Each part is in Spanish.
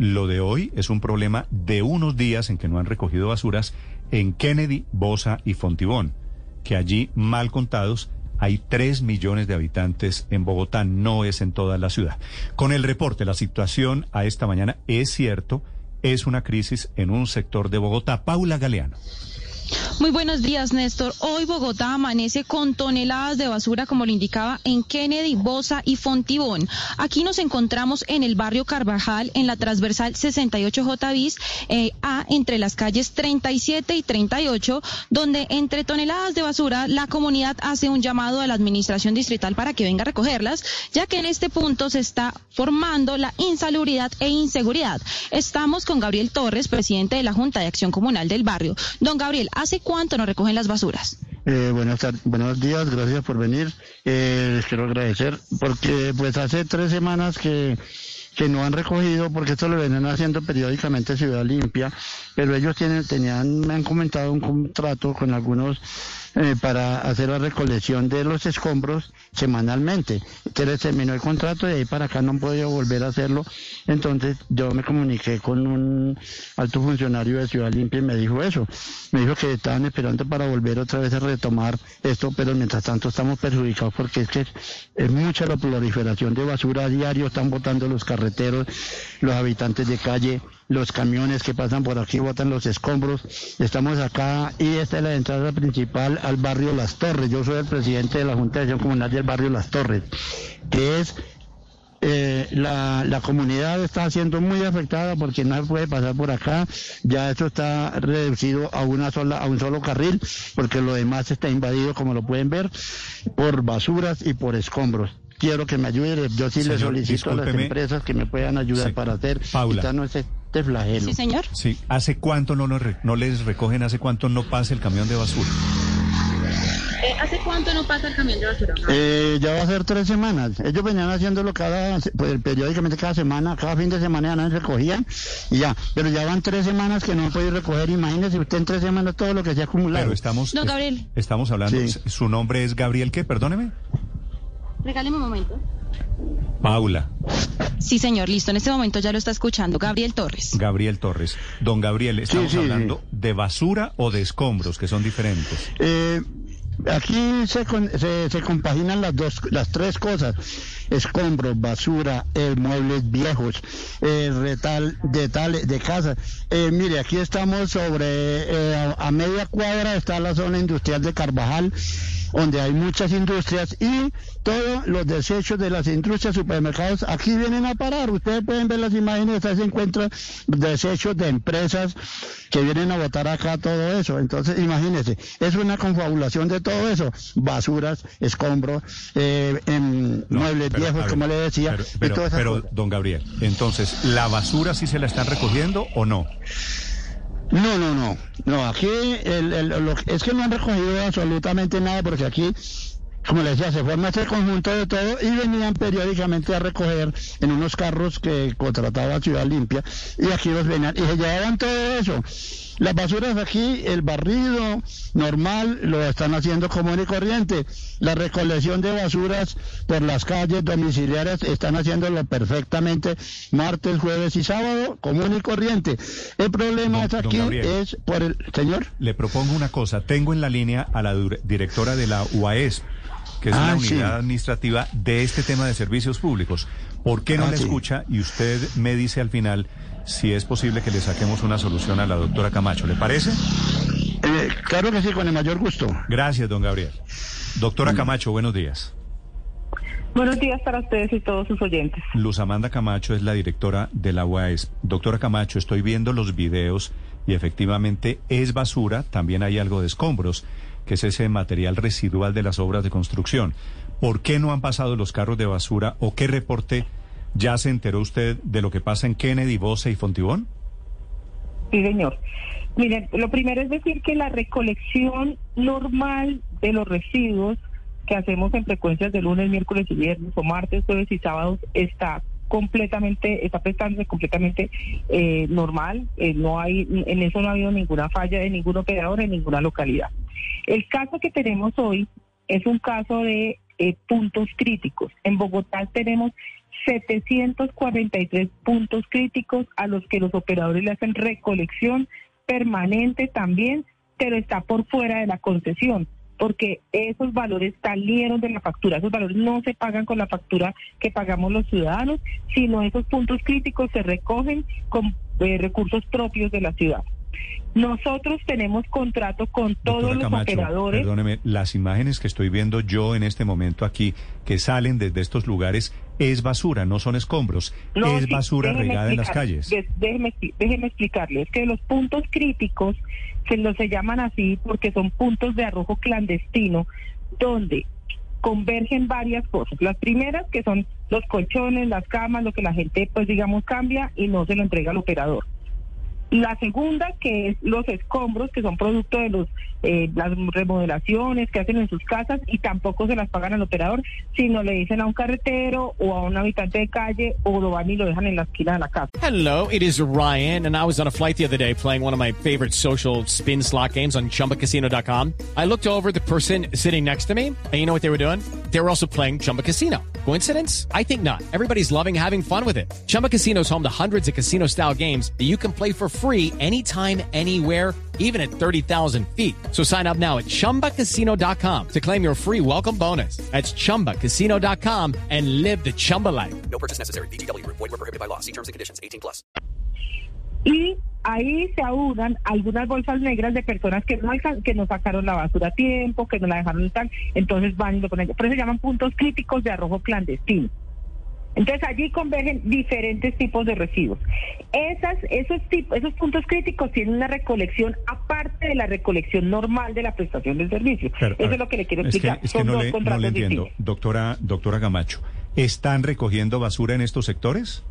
Lo de hoy es un problema de unos días en que no han recogido basuras en Kennedy, Bosa y Fontibón, que allí, mal contados, hay 3 millones de habitantes en Bogotá, no es en toda la ciudad. Con el reporte, la situación a esta mañana es cierto, es una crisis en un sector de Bogotá. Paula Galeano. Muy buenos días, Néstor. Hoy Bogotá amanece con toneladas de basura, como lo indicaba, en Kennedy, Bosa y Fontibón. Aquí nos encontramos en el barrio Carvajal, en la transversal 68J bis eh, A, entre las calles 37 y 38, donde entre toneladas de basura la comunidad hace un llamado a la administración distrital para que venga a recogerlas, ya que en este punto se está formando la insalubridad e inseguridad. Estamos con Gabriel Torres, presidente de la Junta de Acción Comunal del barrio. Don Gabriel, ¿hace cuánto nos recogen las basuras? Eh, buenos días, gracias por venir. Eh, les quiero agradecer porque pues hace tres semanas que que no han recogido porque esto lo vienen haciendo periódicamente Ciudad Limpia, pero ellos tienen, tenían, me han comentado un contrato con algunos eh, para hacer la recolección de los escombros semanalmente. Les terminó el contrato y de ahí para acá no podido volver a hacerlo. Entonces yo me comuniqué con un alto funcionario de Ciudad Limpia y me dijo eso. Me dijo que estaban esperando para volver otra vez a retomar esto, pero mientras tanto estamos perjudicados porque es que es mucha la proliferación de basura a diario, están botando los carreteros, los habitantes de calle los camiones que pasan por aquí botan los escombros. Estamos acá y esta es la entrada principal al barrio Las Torres. Yo soy el presidente de la Junta de Acción Comunal del barrio Las Torres, que es eh, la, la, comunidad está siendo muy afectada porque no puede pasar por acá. Ya esto está reducido a una sola, a un solo carril, porque lo demás está invadido, como lo pueden ver, por basuras y por escombros quiero que me ayude. Yo sí le solicito a las empresas que me puedan ayudar para hacer Paula. este flagelo. Sí, señor. Sí, ¿hace cuánto no, no les recogen? ¿Hace cuánto no pasa el camión de basura? Eh, ¿Hace cuánto no pasa el camión de basura? Eh, ya va a ser tres semanas. Ellos venían haciéndolo cada, pues, periódicamente cada semana, cada fin de semana ya recogían y ya. Pero ya van tres semanas que no han podido recoger. Imagínese usted en tres semanas todo lo que se ha acumulado. Pero estamos, no, Gabriel. estamos hablando, su nombre es Gabriel, ¿qué? Perdóneme. Regáleme un momento. Paula. Sí, señor, listo. En este momento ya lo está escuchando. Gabriel Torres. Gabriel Torres. Don Gabriel, ¿estamos hablando de basura o de escombros, que son diferentes? Eh, aquí se, se, compaginan las dos, las tres cosas: escombros, basura, eh, muebles viejos, eh, retal de tal, de casa. Eh, mire, aquí estamos sobre a, a media cuadra está la zona industrial de Carvajal donde hay muchas industrias y todos los desechos de las industrias, supermercados, aquí vienen a parar. Ustedes pueden ver las imágenes, ahí se encuentran desechos de empresas que vienen a botar acá todo eso. Entonces, imagínense, es una confabulación de todo eso. Basuras, escombros, eh, muebles viejos, como le decía. Pero, pero don Gabriel, entonces, ¿la basura sí se la están recogiendo o no? No, no, no. No, aquí el, el, es que no han recogido absolutamente nada porque aquí, como les decía, se forma este conjunto de todo y venían periódicamente a recoger en unos carros que contrataba Ciudad Limpia y aquí los venían y se llevaban todo eso. Las basuras aquí, el barrido normal lo están haciendo común y corriente. La recolección de basuras por las calles domiciliarias están haciéndolo perfectamente martes, jueves y sábado, común y corriente. El problema es aquí es por el señor. Le propongo una cosa. Tengo en la línea a la directora de la UAES que es la ah, unidad administrativa de este tema de servicios públicos. ¿Por qué no ah, le escucha y usted me dice al final si es posible que le saquemos una solución a la doctora Camacho. ¿Le parece? Eh, claro que sí, con el mayor gusto. Gracias, don Gabriel. Doctora Camacho, buenos días. Buenos días para ustedes y todos sus oyentes. Luz Amanda Camacho es la directora de la UAS. Doctora Camacho, estoy viendo los videos y efectivamente es basura, también hay algo de escombros, que es ese material residual de las obras de construcción. ¿Por qué no han pasado los carros de basura o qué reporte ¿Ya se enteró usted de lo que pasa en Kennedy, Bosa y Fontibón? Sí, señor. Miren, lo primero es decir que la recolección normal de los residuos que hacemos en frecuencias de lunes, miércoles y viernes o martes, jueves y sábados está completamente, está prestándose completamente eh, normal. Eh, no hay, en eso no ha habido ninguna falla de ningún operador en ninguna localidad. El caso que tenemos hoy es un caso de eh, puntos críticos. En Bogotá tenemos 743 puntos críticos a los que los operadores le hacen recolección permanente también, pero está por fuera de la concesión porque esos valores salieron de la factura, esos valores no se pagan con la factura que pagamos los ciudadanos, sino esos puntos críticos se recogen con eh, recursos propios de la ciudad. Nosotros tenemos contrato con todos los operadores. Perdóneme, las imágenes que estoy viendo yo en este momento aquí, que salen desde estos lugares, es basura, no son escombros, es basura regada en las calles. Déjeme, déjeme explicarle, es que los puntos críticos se los se llaman así porque son puntos de arrojo clandestino, donde convergen varias cosas. Las primeras que son los colchones, las camas, lo que la gente pues digamos cambia y no se lo entrega al operador. La segunda, que es los escombros, que son producto de los eh, las remodelaciones que hacen en sus casas y tampoco se las pagan al operador, sino le dicen a un carretero o a un habitante de calle o lo van y lo dejan en la esquina de la casa. Hello, it is Ryan, and I was on a flight the other day playing one of my favorite social spin slot games on chumbacasino.com. I looked over the person sitting next to me, and you know what they were doing? They were also playing Chumba Casino. Coincidence? I think not. Everybody's loving having fun with it. Chumba Casino is home to hundreds of casino style games that you can play for free anytime, anywhere, even at 30,000 feet. So sign up now at chumbacasino.com to claim your free welcome bonus. That's chumbacasino.com and live the Chumba life. No purchase necessary. BGW. Void were prohibited by law. See terms and conditions 18 plus. Y ahí se aunan algunas bolsas negras de personas que no, que no sacaron la basura a tiempo, que no la dejaron tal, entonces van y lo ponen. Por eso se llaman puntos críticos de arrojo clandestino. Entonces allí convergen diferentes tipos de residuos. Esas, esos, tipos, esos puntos críticos tienen una recolección aparte de la recolección normal de la prestación del servicio. Eso es lo que le quiero explicar. Es que, no, le, no le entiendo, doctora, doctora Gamacho. ¿Están recogiendo basura en estos sectores?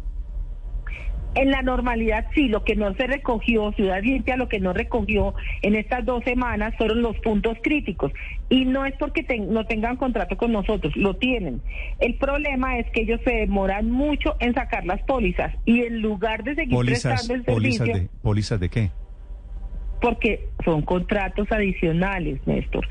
En la normalidad sí, lo que no se recogió, Ciudad Limpia, lo que no recogió en estas dos semanas fueron los puntos críticos. Y no es porque no tengan contrato con nosotros, lo tienen. El problema es que ellos se demoran mucho en sacar las pólizas y en lugar de seguir prestando el servicio... Pólizas de, ¿Pólizas de qué? Porque son contratos adicionales, Néstor.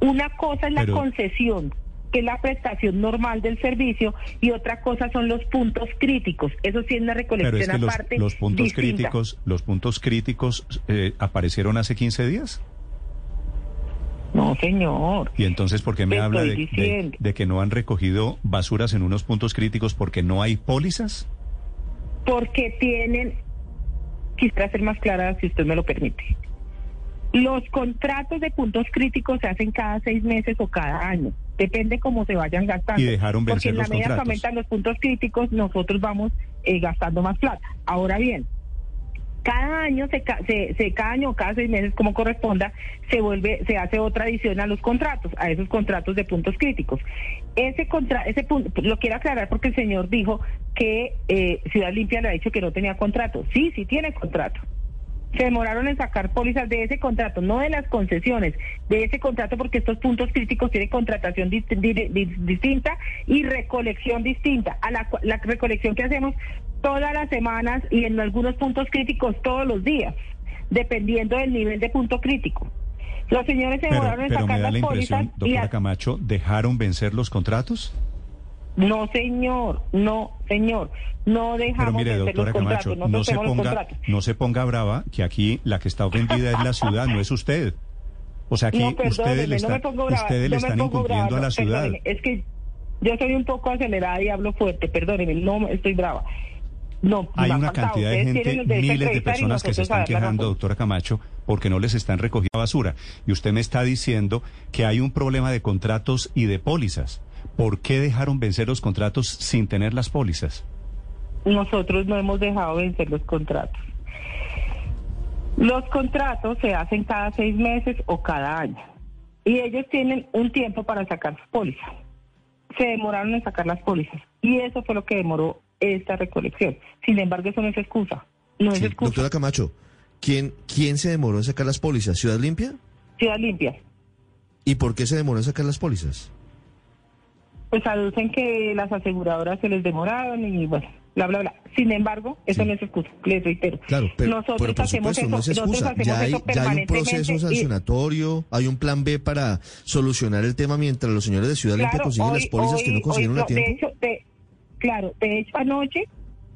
Una cosa es la concesión que es la prestación normal del servicio, y otra cosa son los puntos críticos. Eso sí es una recolección Pero es que aparte. Los, puntos críticos, los puntos críticos eh, aparecieron hace 15 días. No, señor. ¿Y entonces por qué me habla de, de, que no han recogido basuras en unos puntos críticos porque no hay pólizas? Porque tienen, quisiera ser más clara si usted me lo permite. Los contratos de puntos críticos se hacen cada seis meses o cada año. Depende cómo se vayan gastando. Y dejaron Porque en la medida que aumentan los puntos críticos, nosotros vamos eh, gastando más plata. Ahora bien, cada año, se, se, cada año o cada seis meses, como corresponda, se vuelve, se hace otra adición a los contratos, a esos contratos de puntos críticos. Ese contra, ese punto, lo quiero aclarar porque el señor dijo que eh, Ciudad Limpia le ha dicho que no tenía contrato. Sí, sí tiene contrato se demoraron en sacar pólizas de ese contrato, no de las concesiones, de ese contrato porque estos puntos críticos tienen contratación distinta y recolección distinta. A la, la recolección que hacemos todas las semanas y en algunos puntos críticos todos los días, dependiendo del nivel de punto crítico. Los señores se demoraron en sacar las pólizas. Doctora Camacho, ¿dejaron vencer los contratos? No, señor, no, señor, no dejamos Pero mire, doctora Camacho, no, se ponga, no se ponga brava, que aquí la que está ofendida es la ciudad, no es usted. O sea, aquí ustedes le, están, ustedes le están incumpliendo a la ciudad. es que yo soy un poco acelerada y hablo fuerte, perdóneme, no estoy brava. No, Hay una cantidad de gente, miles de personas que se están quejando, doctora Camacho, porque no les están recogiendo basura. Y usted me está diciendo que hay un problema de contratos y de pólizas. ¿Por qué dejaron vencer los contratos sin tener las pólizas? Nosotros no hemos dejado vencer los contratos. Los contratos se hacen cada seis meses o cada año. Y ellos tienen un tiempo para sacar sus pólizas. Se demoraron en sacar las pólizas. Y eso fue lo que demoró esta recolección. Sin embargo, eso no es excusa. No es Sí, excusa. Doctora Camacho, ¿quién, ¿quién se demoró en sacar las pólizas? ¿Ciudad Limpia? Ciudad limpia. ¿Y por qué se demoró en sacar las pólizas? Pues aducen que las aseguradoras se les demoraron y bueno, bla, bla, bla. Sin embargo, eso no es excusa, les reitero. Claro, pero, nosotros pero por hacemos supuesto, eso, no es nosotros excusa. hacemos Ya hay, eso ya hay un proceso y- sancionatorio, hay un plan B para solucionar el tema mientras los señores de Ciudad Limpia consiguen las pólizas que no consiguieron hoy a tiempo. De hecho, de- claro, de hecho anoche,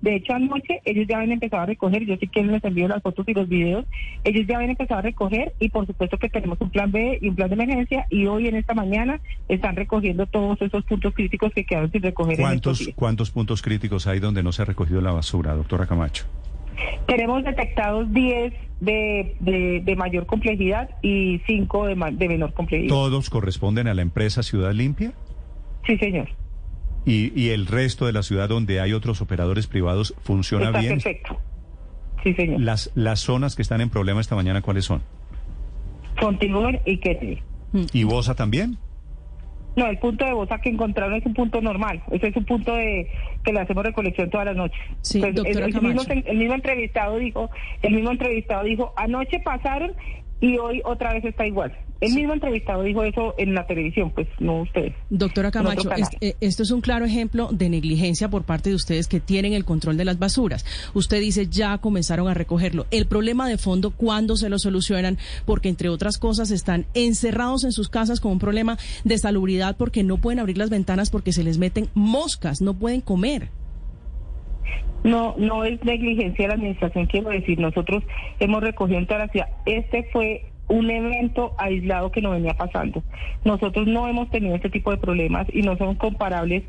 de hecho anoche ellos ya habían empezado a recoger, yo si quieren les envío las fotos y los videos, ellos ya habían empezado a recoger y por supuesto que tenemos un plan B y un plan de emergencia y hoy en esta mañana están recogiendo todos esos puntos críticos que quedaron sin recoger en ¿Cuántos, días. ¿Cuántos puntos críticos hay donde no se ha recogido la basura, doctora Camacho? Tenemos detectados 10 de, de, de mayor complejidad y 5 de, ma- de menor complejidad. ¿Todos corresponden a la empresa Ciudad Limpia? Sí, señor. ¿Y, y el resto de la ciudad donde hay otros operadores privados funciona Está bien? perfecto. Sí, señor. Las, las zonas que están en problema esta mañana, ¿cuáles son? Continúen y Kennedy. ¿Y Bosa también? No, el punto de Bosa que encontraron es un punto normal. Ese es un punto de que le hacemos recolección todas las noches. Sí, Pues, doctora el, el mismo, el mismo entrevistado dijo, el mismo entrevistado dijo, anoche pasaron y hoy otra vez está igual. El mismo entrevistado dijo eso en la televisión, pues no ustedes. Doctora Camacho, canal. es- eh, esto es un claro ejemplo de negligencia por parte de ustedes que tienen el control de las basuras. Usted dice ya comenzaron a recogerlo. El problema de fondo, ¿cuándo se lo solucionan? Porque entre otras cosas están encerrados en sus casas con un problema de salubridad porque no pueden abrir las ventanas porque se les meten moscas, no pueden comer. No, no es negligencia de la administración, quiero decir, nosotros hemos recogido en toda la ciudad. Este fue un evento aislado que no venía pasando. Nosotros no hemos tenido este tipo de problemas y no son comparables,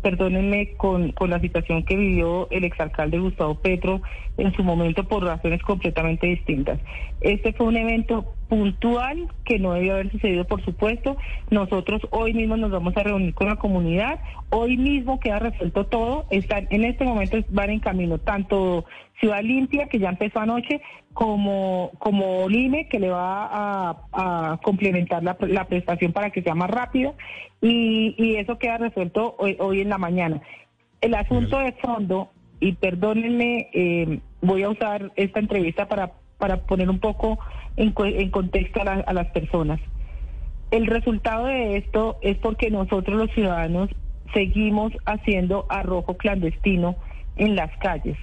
perdónenme, con, la situación que vivió el exalcalde Gustavo Petro en su momento por razones completamente distintas. Este fue un evento puntual que no debió haber sucedido, por supuesto. Nosotros hoy mismo nos vamos a reunir con la comunidad. Hoy mismo queda resuelto todo. Están en este momento van en camino tanto Ciudad Limpia, que ya empezó anoche, como, como Lime, que le va a, a complementar la, la prestación para que sea más rápida. Y, y eso queda resuelto hoy, hoy en la mañana. El asunto de fondo, y perdónenme, eh, voy a usar esta entrevista para, para poner un poco en, en contexto a, la- a las personas. El resultado de esto es porque nosotros los ciudadanos seguimos haciendo arrojo clandestino en las calles.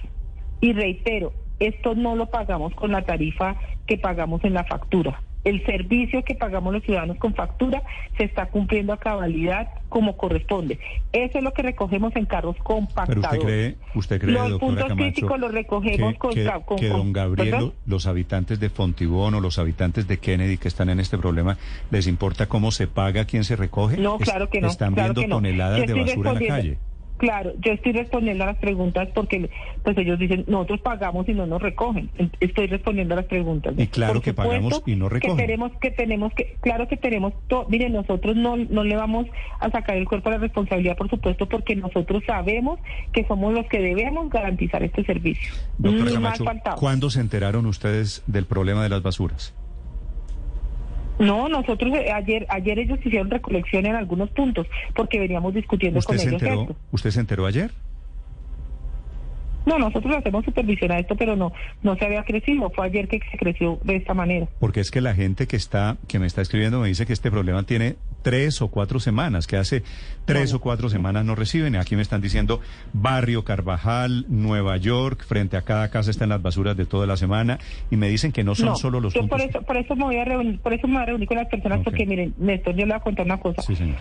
Y reitero, esto no lo pagamos con la tarifa que pagamos en la factura. El servicio que pagamos los ciudadanos con factura se está cumpliendo a cabalidad como corresponde. Eso es lo que recogemos en carros Pero compactados. usted cree, usted cree, Los puntos Camacho, críticos los recogemos que, con, que- con- don Gabriel, los habitantes de Fontibón o los habitantes de Kennedy que están en este problema, ¿les importa cómo se paga, quién se recoge? No, claro que no. Están claro viendo no. toneladas de basura en la calle. Claro, yo estoy respondiendo a las preguntas porque pues ellos dicen, nosotros pagamos y no nos recogen. En- Estoy respondiendo a las preguntas. Y claro Por que pagamos y no recogen. Que tenemos que tenemos que claro que tenemos to- miren, nosotros no no le vamos a sacar el cuerpo a la responsabilidad, por supuesto, porque nosotros sabemos que somos los que debemos garantizar este servicio. Doctora Camacho. ¿cuándo se enteraron ustedes del problema de las basuras? No, nosotros eh, ayer ayer ellos hicieron recolección en algunos puntos porque veníamos discutiendo ¿Usted con se ellos enteró, esto. ¿Usted se enteró ayer? No, nosotros hacemos supervisión a esto, pero no, no se había crecido. Fue ayer que se creció de esta manera. Porque es que la gente que está, que me está escribiendo me dice que este problema tiene tres o cuatro semanas, que hace tres o cuatro semanas no reciben. Y aquí me están diciendo Barrio Carvajal, Nueva York, frente a cada casa están las basuras de toda la semana. Y me dicen que no son No, solo los yo puntos. por eso, por eso me voy a reunir, por eso me voy a reunir con las personas, porque miren, Néstor, yo le voy a contar una cosa. Sí, señor.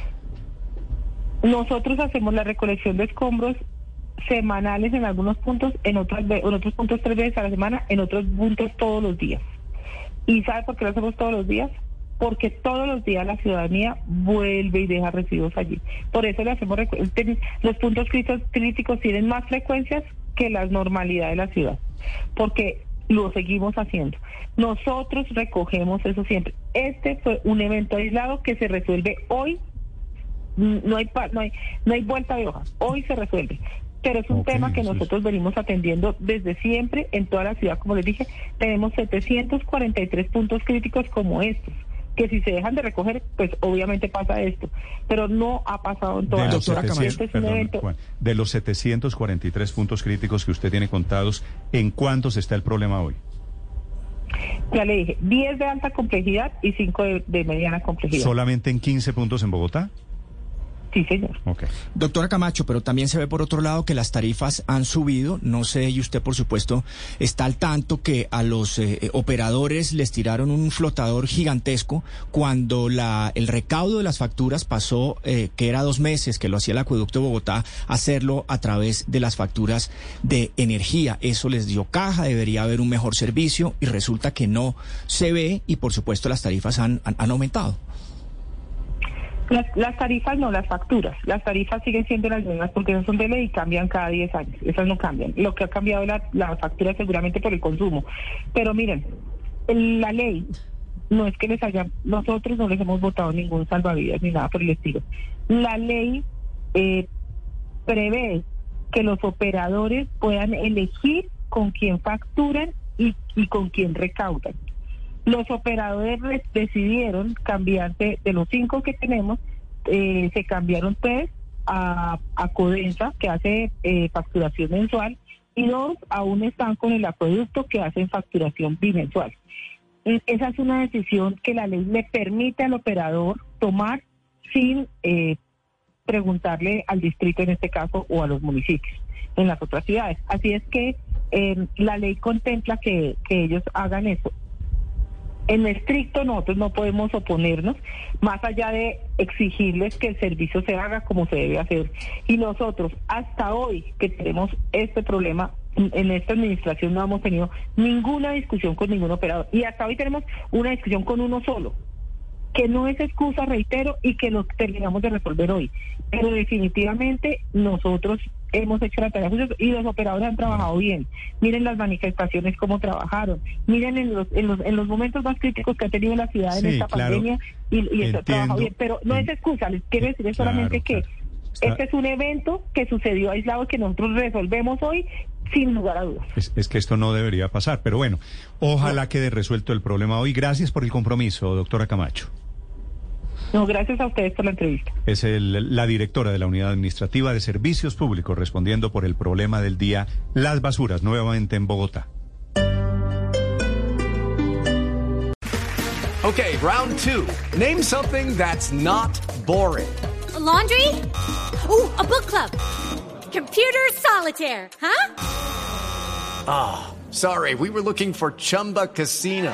Nosotros hacemos la recolección de escombros semanales en algunos puntos, en otros, en otros puntos tres veces a la semana, en otros puntos todos los días. ¿Y sabe por qué lo hacemos todos los días? Porque todos los días la ciudadanía vuelve y deja residuos allí. Por eso le hacemos los puntos críticos, tienen más frecuencias que la normalidad de la ciudad, porque lo seguimos haciendo. Nosotros recogemos eso siempre. Este fue un evento aislado que se resuelve hoy no hay, no hay no hay vuelta de hoja. Hoy se resuelve. Pero es un tema que nosotros venimos atendiendo desde siempre en toda la ciudad. Como les dije, tenemos 743 puntos críticos como estos. Que si se dejan de recoger, pues obviamente pasa esto. Pero no ha pasado en todas las los, 700, Este es perdón, Juan, de los 743 puntos críticos que usted tiene contados, ¿en cuántos está el problema hoy? Ya le dije, 10 de alta complejidad y 5 de, de mediana complejidad. ¿Solamente en 15 puntos en Bogotá? Sí, señor. Ok. Doctora Camacho, pero también se ve por otro lado que las tarifas han subido. No sé, y usted por supuesto está al tanto que a los eh, eh, operadores les tiraron un flotador gigantesco cuando la, el recaudo de las facturas pasó, eh, que era dos meses, que lo hacía el acueducto de Bogotá, hacerlo a través de las facturas de energía. Eso les dio caja, debería haber un mejor servicio y resulta que no se ve y por supuesto las tarifas han, han- han aumentado. Las, las tarifas no, las facturas. Las tarifas siguen siendo las mismas porque esas son de ley y cambian cada 10 años. Esas no cambian. Lo que ha cambiado la, la factura seguramente por el consumo. Pero miren, la ley no es que les haya, nosotros no les hemos votado ningún salvavidas ni nada por el estilo. La ley eh, prevé que los operadores puedan elegir con quién facturan y con quién recaudan. Los operadores re- decidieron cambiarse de los cinco que tenemos, eh, se cambiaron tres a, a Codensa, que hace eh, facturación mensual, y dos aún están con el acueducto que hacen facturación bimensual. E- Esa es una decisión que la ley le permite al operador tomar sin eh, preguntarle al distrito en este caso o a los municipios en las otras ciudades. Así es que eh, la ley contempla que, que ellos hagan eso. En estricto nosotros no podemos oponernos, más allá de exigirles que el servicio se haga como se debe hacer. Y nosotros, hasta hoy que tenemos este problema, en esta administración no hemos tenido ninguna discusión con ningún operador. Y hasta hoy tenemos una discusión con uno solo, que no es excusa, reitero, y que lo terminamos de resolver hoy. Pero definitivamente nosotros hemos hecho la tarea y los operadores han trabajado bien. Miren las manifestaciones cómo trabajaron. Miren en los, en los, en los momentos más críticos que ha tenido la ciudad en esta claro. pandemia y, y eso ha trabajado bien. Pero no es excusa, les quiero decir es solamente que este es un evento que sucedió aislado que nosotros resolvemos hoy sin lugar a dudas. Es, es que esto no debería pasar, pero bueno, ojalá quede resuelto el problema hoy. Gracias por el compromiso, doctora Camacho. No, gracias a ustedes por la entrevista. Es el- la directora de la Unidad Administrativa de Servicios Públicos respondiendo por el problema del día, las basuras, nuevamente en Bogotá. Okay, round two. Name something that's not boring. laundry? Ooh, a book club. Computer solitaire, huh? Ah, sorry, we were looking for Chumba Casino.